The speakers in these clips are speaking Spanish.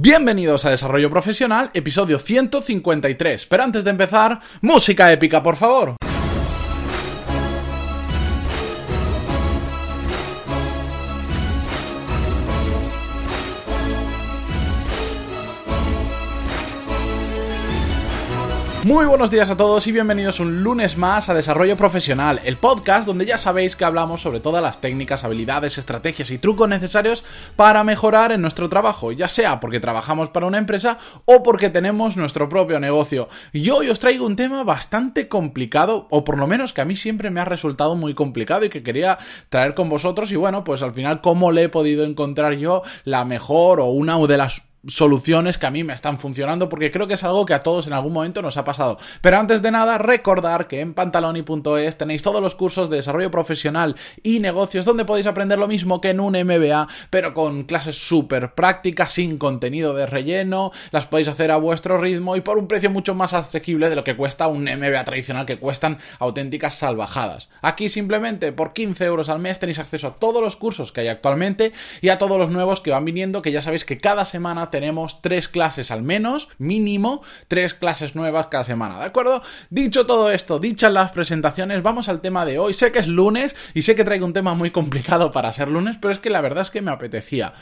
Bienvenidos a Desarrollo Profesional, episodio 153. Pero antes de empezar, música épica, por favor. Muy buenos días a todos y bienvenidos un lunes más a Desarrollo Profesional, el podcast donde ya sabéis que hablamos sobre todas las técnicas, habilidades, estrategias y trucos necesarios para mejorar en nuestro trabajo, ya sea porque trabajamos para una empresa o porque tenemos nuestro propio negocio. Y hoy os traigo un tema bastante complicado, o por lo menos que a mí siempre me ha resultado muy complicado y que quería traer con vosotros y bueno, pues al final cómo le he podido encontrar yo la mejor o una de las soluciones que a mí me están funcionando porque creo que es algo que a todos en algún momento nos ha pasado. Pero antes de nada, recordar que en pantaloni.es tenéis todos los cursos de desarrollo profesional y negocios donde podéis aprender lo mismo que en un MBA, pero con clases súper prácticas, sin contenido de relleno, las podéis hacer a vuestro ritmo y por un precio mucho más asequible de lo que cuesta un MBA tradicional que cuestan auténticas salvajadas. Aquí simplemente por 15 euros al mes tenéis acceso a todos los cursos que hay actualmente y a todos los nuevos que van viniendo, que ya sabéis que cada semana tenemos tres clases al menos, mínimo, tres clases nuevas cada semana, ¿de acuerdo? Dicho todo esto, dichas las presentaciones, vamos al tema de hoy. Sé que es lunes y sé que traigo un tema muy complicado para ser lunes, pero es que la verdad es que me apetecía.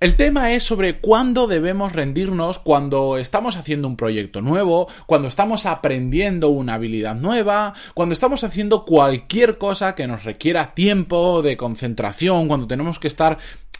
El tema es sobre cuándo debemos rendirnos cuando estamos haciendo un proyecto nuevo, cuando estamos aprendiendo una habilidad nueva, cuando estamos haciendo cualquier cosa que nos requiera tiempo de concentración, cuando tenemos que estar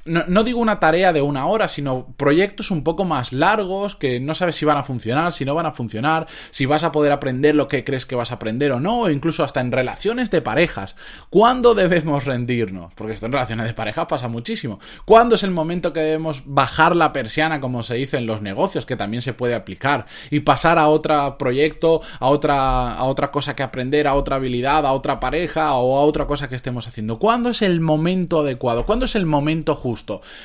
no, digo una tarea de una hora, sino proyectos un poco más largos que no sabes si van a funcionar, si no van a funcionar, si vas a poder aprender lo que crees que vas a aprender o no, o incluso hasta en relaciones de parejas. ¿Cuándo debemos rendirnos? Porque esto en relaciones de parejas pasa muchísimo. ¿Cuándo es el momento que debemos bajar la persiana, como se dice en los negocios, que también se puede aplicar, y pasar a otro proyecto, a otra, a otra cosa que aprender, a otra habilidad, a otra pareja o a otra cosa que estemos haciendo? ¿Cuándo es el momento adecuado? ¿Cuándo es el momento justo?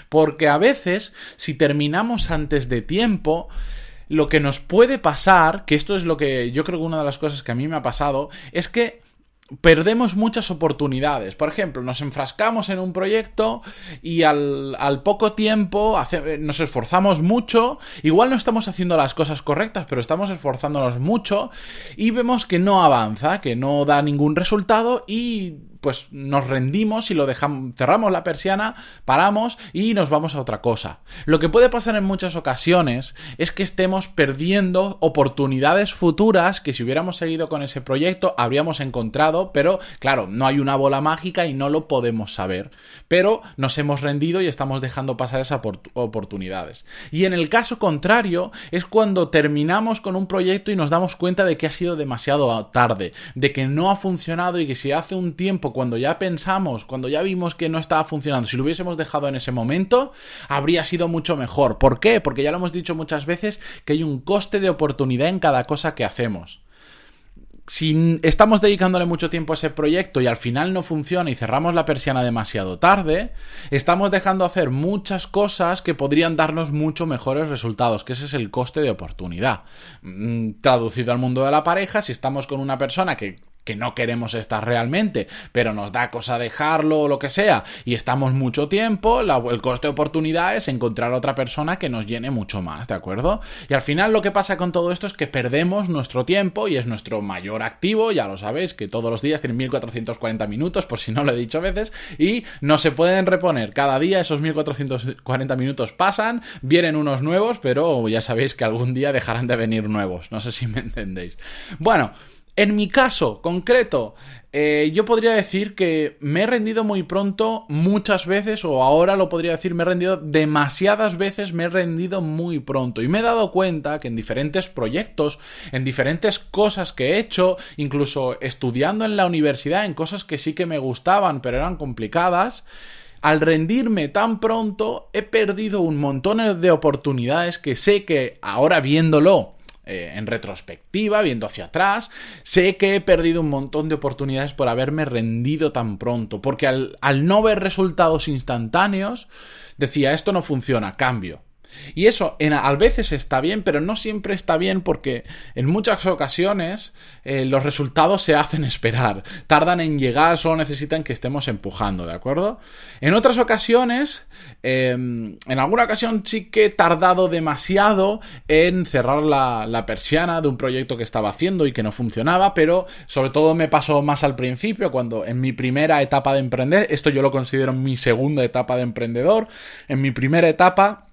Porque a veces, si terminamos antes de tiempo, lo que nos puede pasar, que esto es lo que yo creo que una de las cosas que a mí me ha pasado, es que perdemos muchas oportunidades. Por ejemplo, nos enfrascamos en un proyecto y al, poco tiempo nos esforzamos mucho, igual no estamos haciendo las cosas correctas, pero estamos esforzándonos mucho y vemos que no avanza, que no da ningún resultado y pues nos rendimos y lo dejamos, cerramos la persiana, paramos y nos vamos a otra cosa. Lo que puede pasar en muchas ocasiones es que estemos perdiendo oportunidades futuras que si hubiéramos seguido con ese proyecto habríamos encontrado, pero claro, no hay una bola mágica y no lo podemos saber. Pero nos hemos rendido y estamos dejando pasar esas oportunidades. Y en el caso contrario es cuando terminamos con un proyecto y nos damos cuenta de que ha sido demasiado tarde, de que no ha funcionado y que si hace un tiempo cuando ya pensamos, cuando ya vimos que no estaba funcionando, si lo hubiésemos dejado en ese momento, habría sido mucho mejor. ¿Por qué? Porque ya lo hemos dicho muchas veces que hay un coste de oportunidad en cada cosa que hacemos si estamos dedicándole mucho tiempo a ese proyecto y al final no funciona y cerramos la persiana demasiado tarde, estamos dejando hacer muchas cosas que podrían darnos mucho mejores resultados, que ese es el coste de oportunidad. Mm, traducido al mundo de la pareja, si estamos con una persona que que no queremos estar realmente, pero nos da cosa dejarlo o lo que sea, y estamos mucho tiempo, el coste de oportunidad es encontrar otra persona que nos llene mucho más, ¿de acuerdo? Y al final lo que pasa con todo esto es que perdemos nuestro tiempo y es nuestro mayor activo, ya lo sabéis, que todos los días tienen 1440 minutos, por si no lo he dicho veces, y no se pueden reponer. Cada día esos 1440 minutos pasan, vienen unos nuevos, pero ya sabéis que algún día dejarán de venir nuevos, no sé si me entendéis. Bueno, en mi caso concreto, eh, yo podría decir que me he rendido muy pronto muchas veces, o ahora lo podría decir, me he rendido demasiadas veces, me he rendido muy pronto. Y me he dado cuenta que en diferentes proyectos, en diferentes cosas que he hecho, incluso estudiando en la universidad, en cosas que sí que me gustaban, pero eran complicadas, al rendirme tan pronto he perdido un montón de oportunidades que sé que ahora viéndolo eh, en retrospectiva, viendo hacia atrás, sé que he perdido un montón de oportunidades por haberme rendido tan pronto, porque al, al no ver resultados instantáneos, decía, esto no funciona, cambio. Y eso a veces está bien, pero no siempre está bien porque en muchas ocasiones eh, los resultados se hacen esperar, tardan en llegar, solo necesitan que estemos empujando, ¿de acuerdo? En otras ocasiones, em, en alguna ocasión sí que he tardado demasiado en cerrar la persiana de un proyecto que estaba haciendo y que no funcionaba, pero sobre todo me pasó más al principio, cuando en mi primera etapa de emprender, esto yo lo considero mi segunda etapa de emprendedor, en mi primera etapa,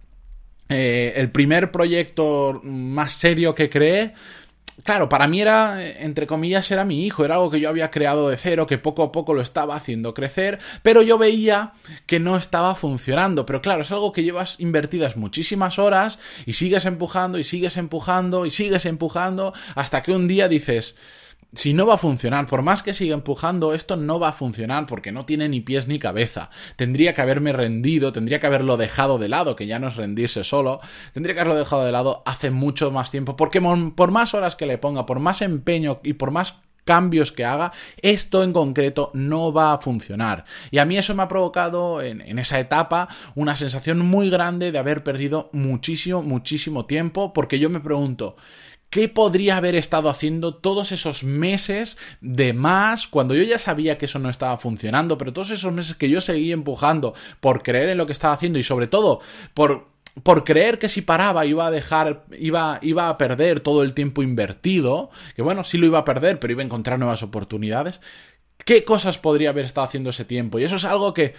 eh, el primer proyecto más serio que creé, claro, para mí era, entre comillas, era mi hijo, era algo que yo había creado de cero, que poco a poco lo estaba haciendo crecer, pero yo veía que no estaba funcionando. Pero claro, es algo que llevas invertidas muchísimas horas y sigues empujando y sigues empujando y sigues empujando hasta que un día dices, si no va a funcionar, por más que siga empujando, esto no va a funcionar porque no tiene ni pies ni cabeza. Tendría que haberme rendido, tendría que haberlo dejado de lado, que ya no es rendirse solo, tendría que haberlo dejado de lado hace mucho más tiempo, porque por más horas que le ponga, por más empeño y por más cambios que haga, esto en concreto no va a funcionar. Y a mí eso me ha provocado en, esa etapa una sensación muy grande de haber perdido muchísimo, muchísimo tiempo, porque yo me pregunto, ¿Qué podría haber estado haciendo todos esos meses de más cuando yo ya sabía que eso no estaba funcionando, pero todos esos meses que yo seguí empujando por creer en lo que estaba haciendo y sobre todo por por creer que si paraba iba a dejar, iba, iba a perder todo el tiempo invertido, que bueno, sí lo iba a perder, pero iba a encontrar nuevas oportunidades. ¿Qué cosas podría haber estado haciendo ese tiempo? Y eso es algo que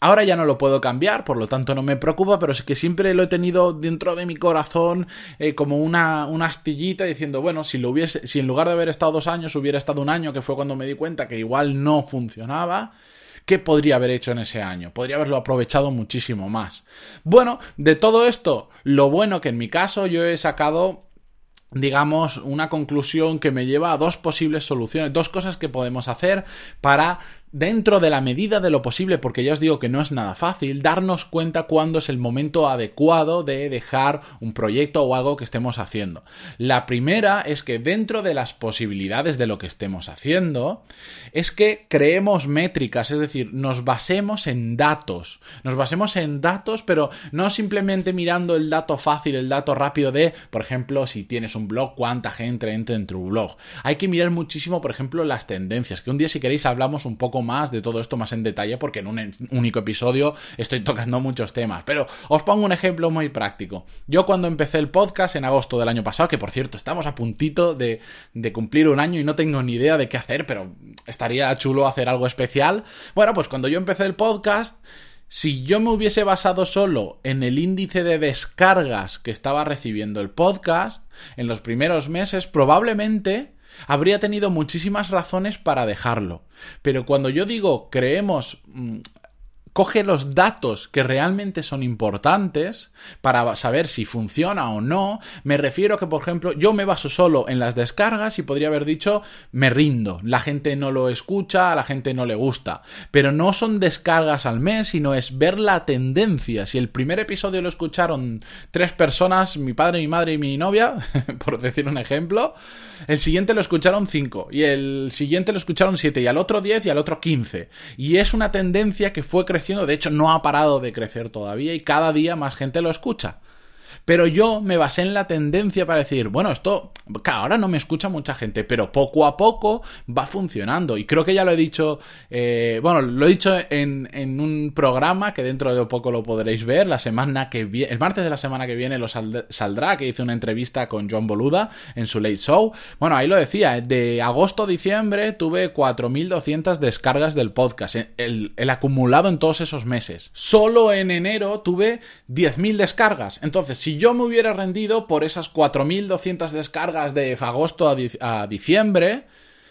Ahora ya no lo puedo cambiar, por lo tanto no me preocupa, pero es que siempre lo he tenido dentro de mi corazón eh, como una, una, astillita diciendo, bueno, si lo hubiese, si en lugar de haber estado dos años hubiera estado un año, que fue cuando me di cuenta que igual no funcionaba, ¿qué podría haber hecho en ese año? Podría haberlo aprovechado muchísimo más. Bueno, de todo esto, lo bueno que en mi caso yo he sacado digamos, una conclusión que me lleva a dos posibles soluciones, dos cosas que podemos hacer para dentro de la medida de lo posible, porque ya os digo que no es nada fácil, darnos cuenta cuándo es el momento adecuado de dejar un proyecto o algo que estemos haciendo. La primera es que dentro de las posibilidades de lo que estemos haciendo, es que creemos métricas, es decir, nos basemos en datos. Nos basemos en datos, pero no simplemente mirando el dato fácil, el dato rápido de, por ejemplo, si tienes un blog, cuánta gente entra en tu blog. Hay que mirar muchísimo, por ejemplo, las tendencias, que un día si queréis hablamos un poco más de todo esto más en detalle porque en un único episodio estoy tocando muchos temas. Pero os pongo un ejemplo muy práctico. Yo cuando empecé el podcast en agosto del año pasado, que por cierto estamos a puntito de, de cumplir un año y no tengo ni idea de qué hacer, pero estaría chulo hacer algo especial. Bueno, pues cuando yo empecé el podcast... Si yo me hubiese basado solo en el índice de descargas que estaba recibiendo el podcast en los primeros meses, probablemente habría tenido muchísimas razones para dejarlo. Pero cuando yo digo creemos mm, coge los datos que realmente son importantes para saber si funciona o no. Me refiero que, por ejemplo, yo me baso solo en las descargas y podría haber dicho me rindo, la gente no lo escucha, a la gente no le gusta. Pero no son descargas al mes, sino es ver la tendencia. Si el primer episodio lo escucharon tres personas, mi padre, mi madre y mi novia, por decir un ejemplo, el siguiente lo escucharon cinco y el siguiente lo escucharon siete y al otro diez y al otro quince. Y es una tendencia que fue creciendo de hecho no ha parado de crecer todavía y cada día más gente lo escucha. Pero yo me basé en la tendencia para decir, bueno, esto, que ahora no me escucha mucha gente, pero poco a poco va funcionando. Y creo que ya lo he dicho, eh, bueno, lo he dicho en, en, un programa que dentro de poco lo podréis ver, la semana que viene, el martes de la semana que viene lo saldrá, que hice una entrevista con John Boluda en su Late Show. Bueno, ahí lo decía, de agosto a diciembre tuve 4.200 descargas del podcast, el, el acumulado en todos esos meses. Solo en enero tuve 10.000 descargas. Entonces, si yo me hubiera rendido por esas 4.200 descargas de agosto a, diciembre,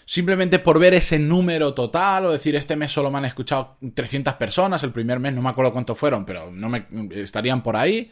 simplemente por ver ese número total o decir este mes solo me han escuchado 300 personas, el primer mes no me acuerdo cuántos fueron, pero no me estarían por ahí.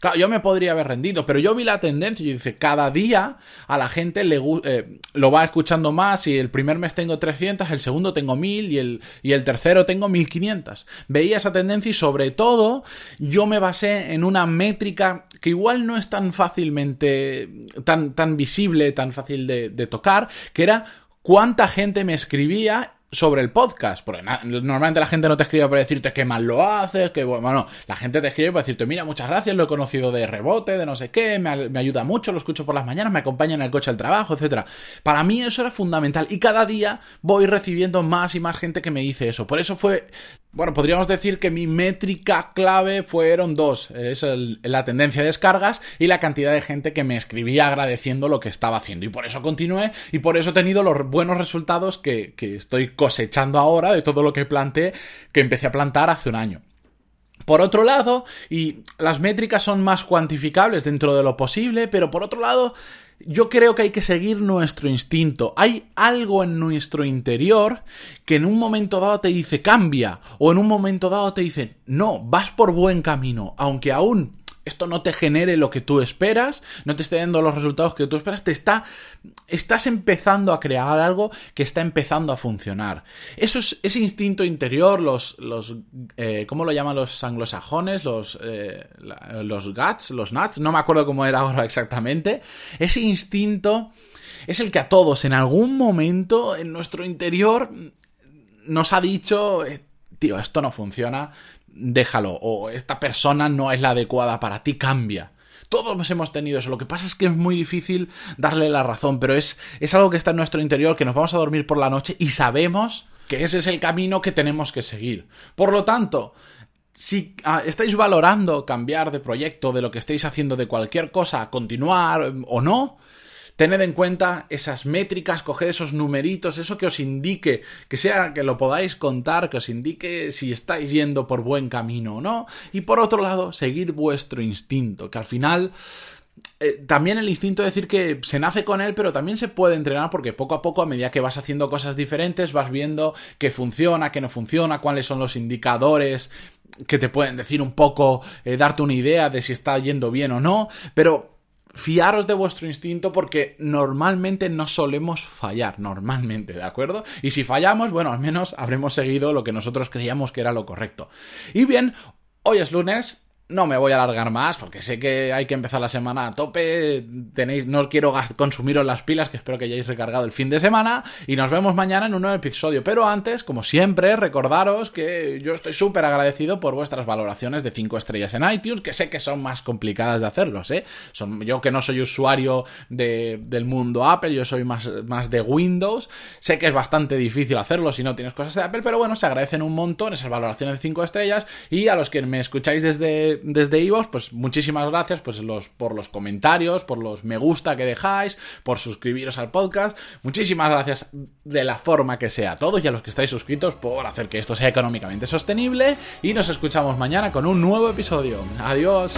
Claro, yo me podría haber rendido, pero yo vi la tendencia y dice, cada día a la gente le eh, lo va escuchando más y el primer mes tengo 300, el segundo tengo 1000 y el, y el tercero tengo 1500. Veía esa tendencia y sobre todo yo me basé en una métrica que igual no es tan fácilmente, tan, tan visible, tan fácil de, de tocar, que era cuánta gente me escribía sobre el podcast. Porque normalmente la gente no te escribe para decirte qué mal lo haces, que bueno, la gente te escribe para decirte, mira, muchas gracias, lo he conocido de rebote, de no sé qué, me, me ayuda mucho, lo escucho por las mañanas, me acompaña en el coche al trabajo, etcétera. Para mí eso era fundamental y cada día voy recibiendo más y más gente que me dice eso. Por eso fue bueno, podríamos decir que mi métrica clave fueron dos. Es la tendencia de descargas y la cantidad de gente que me escribía agradeciendo lo que estaba haciendo. Y por eso continué y por eso he tenido los buenos resultados que, que estoy cosechando ahora de todo lo que planté, que empecé a plantar hace un año. Por otro lado, y las métricas son más cuantificables dentro de lo posible, pero por otro lado, yo creo que hay que seguir nuestro instinto. Hay algo en nuestro interior que en un momento dado te dice cambia o en un momento dado te dice no, vas por buen camino, aunque aún esto no te genere lo que tú esperas, no te esté dando los resultados que tú esperas, te está, estás empezando a crear algo que está empezando a funcionar. Eso es ese instinto interior, los, los eh, ¿cómo lo llaman los anglosajones? Los, eh, los guts, los nuts, no me acuerdo cómo era ahora exactamente. Ese instinto es el que a todos en algún momento en nuestro interior nos ha dicho, eh, tío, esto no funciona, déjalo, o esta persona no es la adecuada para ti, cambia. Todos hemos tenido eso. Lo que pasa es que es muy difícil darle la razón, pero es, es algo que está en nuestro interior, que nos vamos a dormir por la noche y sabemos que ese es el camino que tenemos que seguir. Por lo tanto, si ah, estáis valorando cambiar de proyecto, de lo que estéis haciendo, de cualquier cosa, continuar o no, Tened en cuenta esas métricas, coged esos numeritos, eso que os indique, que sea que lo podáis contar, que os indique si estáis yendo por buen camino o no. Y por otro lado, seguir vuestro instinto, que al final eh, también el instinto de decir que se nace con él, pero también se puede entrenar porque poco a poco, a medida que vas haciendo cosas diferentes, vas viendo qué funciona, qué no funciona, cuáles son los indicadores que te pueden decir un poco, eh, darte una idea de si está yendo bien o no, pero fiaros de vuestro instinto porque normalmente no solemos fallar, normalmente, ¿de acuerdo? Y si fallamos, bueno, al menos habremos seguido lo que nosotros creíamos que era lo correcto. Y bien, hoy es lunes, no me voy a alargar más porque sé que hay que empezar la semana a tope. Tenéis, no quiero consumiros las pilas, que espero que hayáis recargado el fin de semana. Y nos vemos mañana en un nuevo episodio. Pero antes, como siempre, recordaros que yo estoy súper agradecido por vuestras valoraciones de 5 estrellas en iTunes, que sé que son más complicadas de hacerlos, ¿eh? Son, yo que no soy usuario del mundo Apple, yo soy más, más de Windows. Sé que es bastante difícil hacerlo si no tienes cosas de Apple, pero bueno, se agradecen un montón esas valoraciones de 5 estrellas. Y a los que me escucháis desde desde iVoox, pues muchísimas gracias pues los, por los comentarios, por los me gusta que dejáis, por suscribiros al podcast. Muchísimas gracias de la forma que sea a todos y a los que estáis suscritos por hacer que esto sea económicamente sostenible. Y nos escuchamos mañana con un nuevo episodio. Adiós.